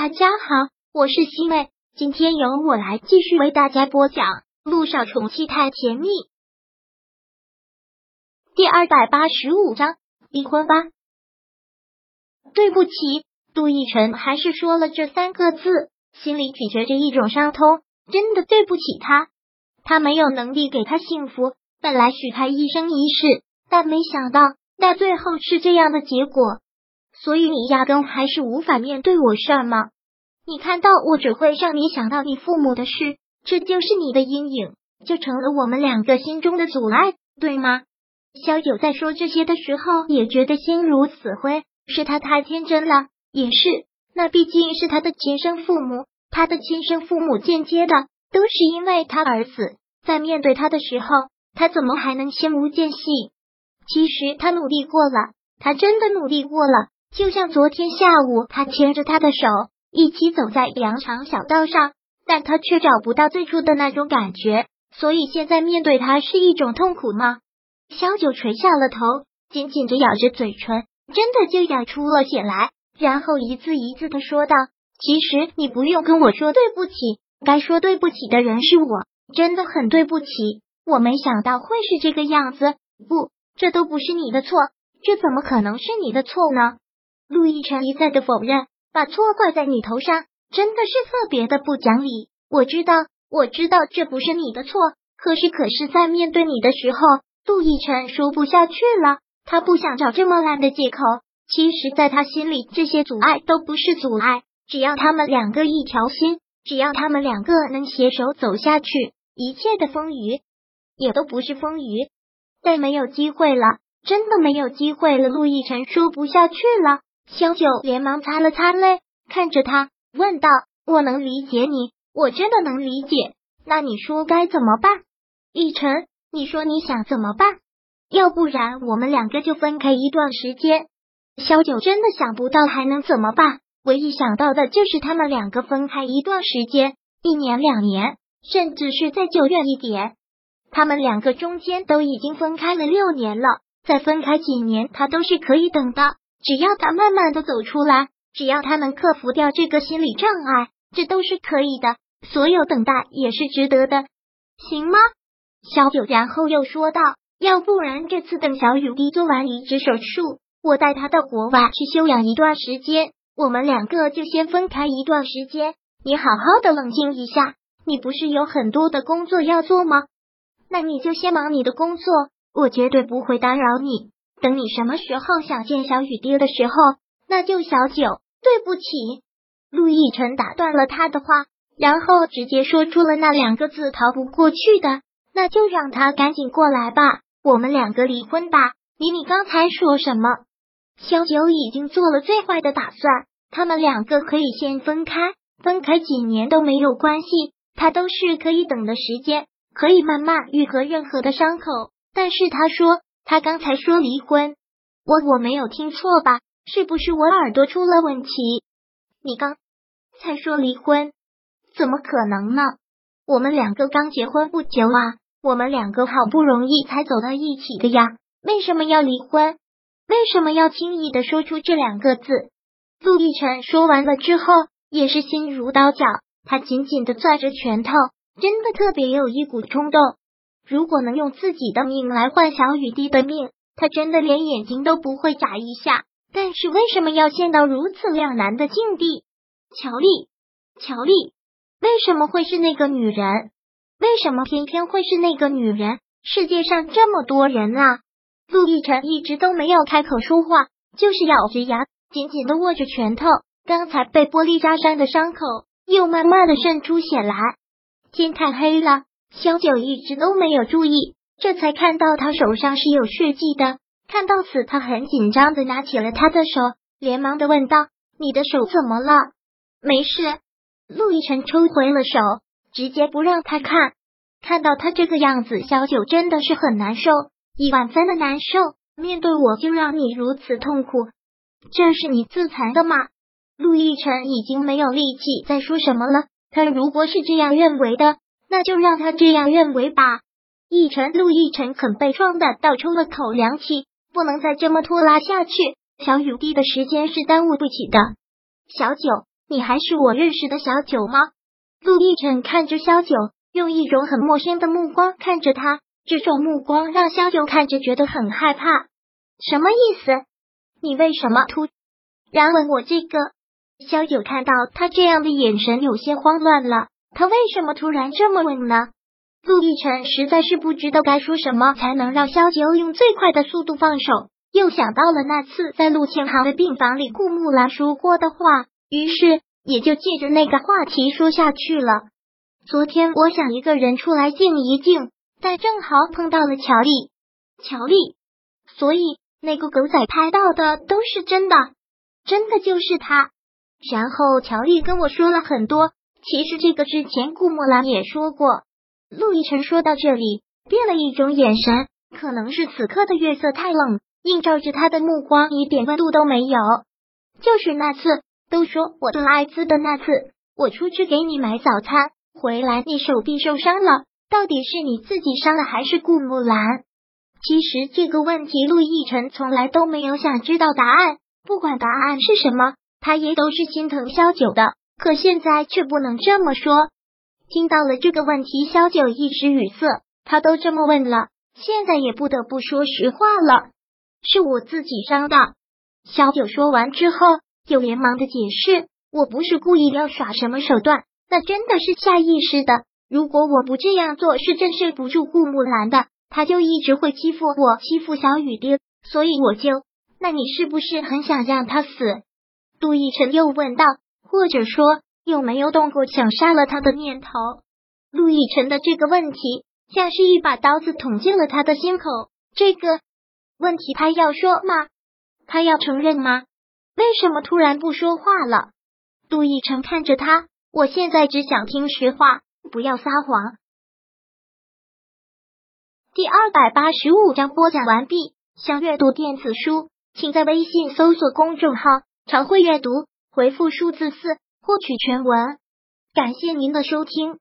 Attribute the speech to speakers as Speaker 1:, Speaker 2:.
Speaker 1: 大家好，我是西妹，今天由我来继续为大家播讲《路上宠妻太甜蜜》第二百八十五章离婚吧。对不起，杜奕晨还是说了这三个字，心里咀嚼着一种伤痛。真的对不起他，他没有能力给他幸福，本来许他一生一世，但没想到，到最后是这样的结果。所以你压根还是无法面对我是吗？你看到我只会让你想到你父母的事，这就是你的阴影，就成了我们两个心中的阻碍，对吗？萧九在说这些的时候也觉得心如死灰，是他太天真了，也是那毕竟是他的亲生父母，他的亲生父母间接的都是因为他而死，在面对他的时候，他怎么还能心无间隙？其实他努力过了，他真的努力过了。就像昨天下午，他牵着他的手一起走在羊肠小道上，但他却找不到最初的那种感觉，所以现在面对他是一种痛苦吗？萧九垂下了头，紧紧的咬着嘴唇，真的就咬出了血来，然后一字一字的说道：“其实你不用跟我说对不起，该说对不起的人是我，真的很对不起，我没想到会是这个样子。不，这都不是你的错，这怎么可能是你的错呢？”陆亦辰一再的否认，把错怪在你头上，真的是特别的不讲理。我知道，我知道这不是你的错，可是，可是在面对你的时候，陆亦辰说不下去了。他不想找这么烂的借口。其实，在他心里，这些阻碍都不是阻碍。只要他们两个一条心，只要他们两个能携手走下去，一切的风雨也都不是风雨。但没有机会了，真的没有机会了。陆亦辰说不下去了。萧九连忙擦了擦泪，看着他问道：“我能理解你，我真的能理解。那你说该怎么办？逸晨，你说你想怎么办？要不然我们两个就分开一段时间。”萧九真的想不到还能怎么办，唯一想到的就是他们两个分开一段时间，一年、两年，甚至是再久远一点。他们两个中间都已经分开了六年了，再分开几年，他都是可以等的。只要他慢慢的走出来，只要他能克服掉这个心理障碍，这都是可以的。所有等待也是值得的，行吗？小九然后又说道：“要不然这次等小雨滴做完移植手术，我带他到国外去休养一段时间，我们两个就先分开一段时间。你好好的冷静一下，你不是有很多的工作要做吗？那你就先忙你的工作，我绝对不会打扰你。”等你什么时候想见小雨滴的时候，那就小九。对不起，陆亦辰打断了他的话，然后直接说出了那两个字逃不过去的，那就让他赶紧过来吧，我们两个离婚吧。你你刚才说什么？小九已经做了最坏的打算，他们两个可以先分开，分开几年都没有关系，他都是可以等的时间，可以慢慢愈合任何的伤口。但是他说。他刚才说离婚，我我没有听错吧？是不是我耳朵出了问题？你刚才说离婚，怎么可能呢？我们两个刚结婚不久啊，我们两个好不容易才走到一起的呀，为什么要离婚？为什么要轻易的说出这两个字？陆亦辰说完了之后，也是心如刀绞，他紧紧的攥着拳头，真的特别有一股冲动。如果能用自己的命来换小雨滴的命，他真的连眼睛都不会眨一下。但是为什么要陷到如此两难的境地？乔丽，乔丽，为什么会是那个女人？为什么偏偏会是那个女人？世界上这么多人啊！陆亦辰一直都没有开口说话，就是咬着牙，紧紧的握着拳头。刚才被玻璃扎伤的伤口又慢慢的渗出血来。天太黑了。萧九一直都没有注意，这才看到他手上是有血迹的。看到此，他很紧张的拿起了他的手，连忙的问道：“你的手怎么了？”“没事。”陆亦辰抽回了手，直接不让他看。看到他这个样子，萧九真的是很难受，一万分的难受。面对我就让你如此痛苦，这是你自残的吗？陆亦辰已经没有力气再说什么了。他如果是这样认为的。那就让他这样认为吧。奕晨，陆奕晨很悲壮的倒抽了口凉气，不能再这么拖拉下去。小雨滴的时间是耽误不起的。小九，你还是我认识的小九吗？陆亦辰看着萧九，用一种很陌生的目光看着他，这种目光让萧九看着觉得很害怕。什么意思？你为什么突然问我这个？萧九看到他这样的眼神，有些慌乱了。他为什么突然这么问呢？陆亦辰实在是不知道该说什么才能让萧九用最快的速度放手，又想到了那次在陆千行的病房里顾木兰说过的话，于是也就借着那个话题说下去了。昨天我想一个人出来静一静，但正好碰到了乔丽。乔丽，所以那个狗仔拍到的都是真的，真的就是他。然后乔丽跟我说了很多，其实这个之前顾墨兰也说过。陆亦辰说到这里，变了一种眼神，可能是此刻的月色太冷，映照着他的目光一点温度都没有。就是那次都说我得艾滋的那次，我出去给你买早餐，回来你手臂受伤了，到底是你自己伤了还是顾木兰？其实这个问题，陆亦辰从来都没有想知道答案，不管答案是什么。他也都是心疼萧九的，可现在却不能这么说。听到了这个问题，萧九一时语塞。他都这么问了，现在也不得不说实话了，是我自己伤的。萧九说完之后，又连忙的解释：“我不是故意要耍什么手段，那真的是下意识的。如果我不这样做，是震慑不住顾木兰的，他就一直会欺负我，欺负小雨滴，所以我就……那你是不是很想让他死？”杜奕晨又问道：“或者说，有没有动过想杀了他的念头？”陆亦辰的这个问题像是一把刀子捅进了他的心口。这个问题他要说吗？他要承认吗？为什么突然不说话了？杜奕晨看着他，我现在只想听实话，不要撒谎。第二百八十五章播讲完毕。想阅读电子书，请在微信搜索公众号。常会阅读，回复数字四获取全文。感谢您的收听。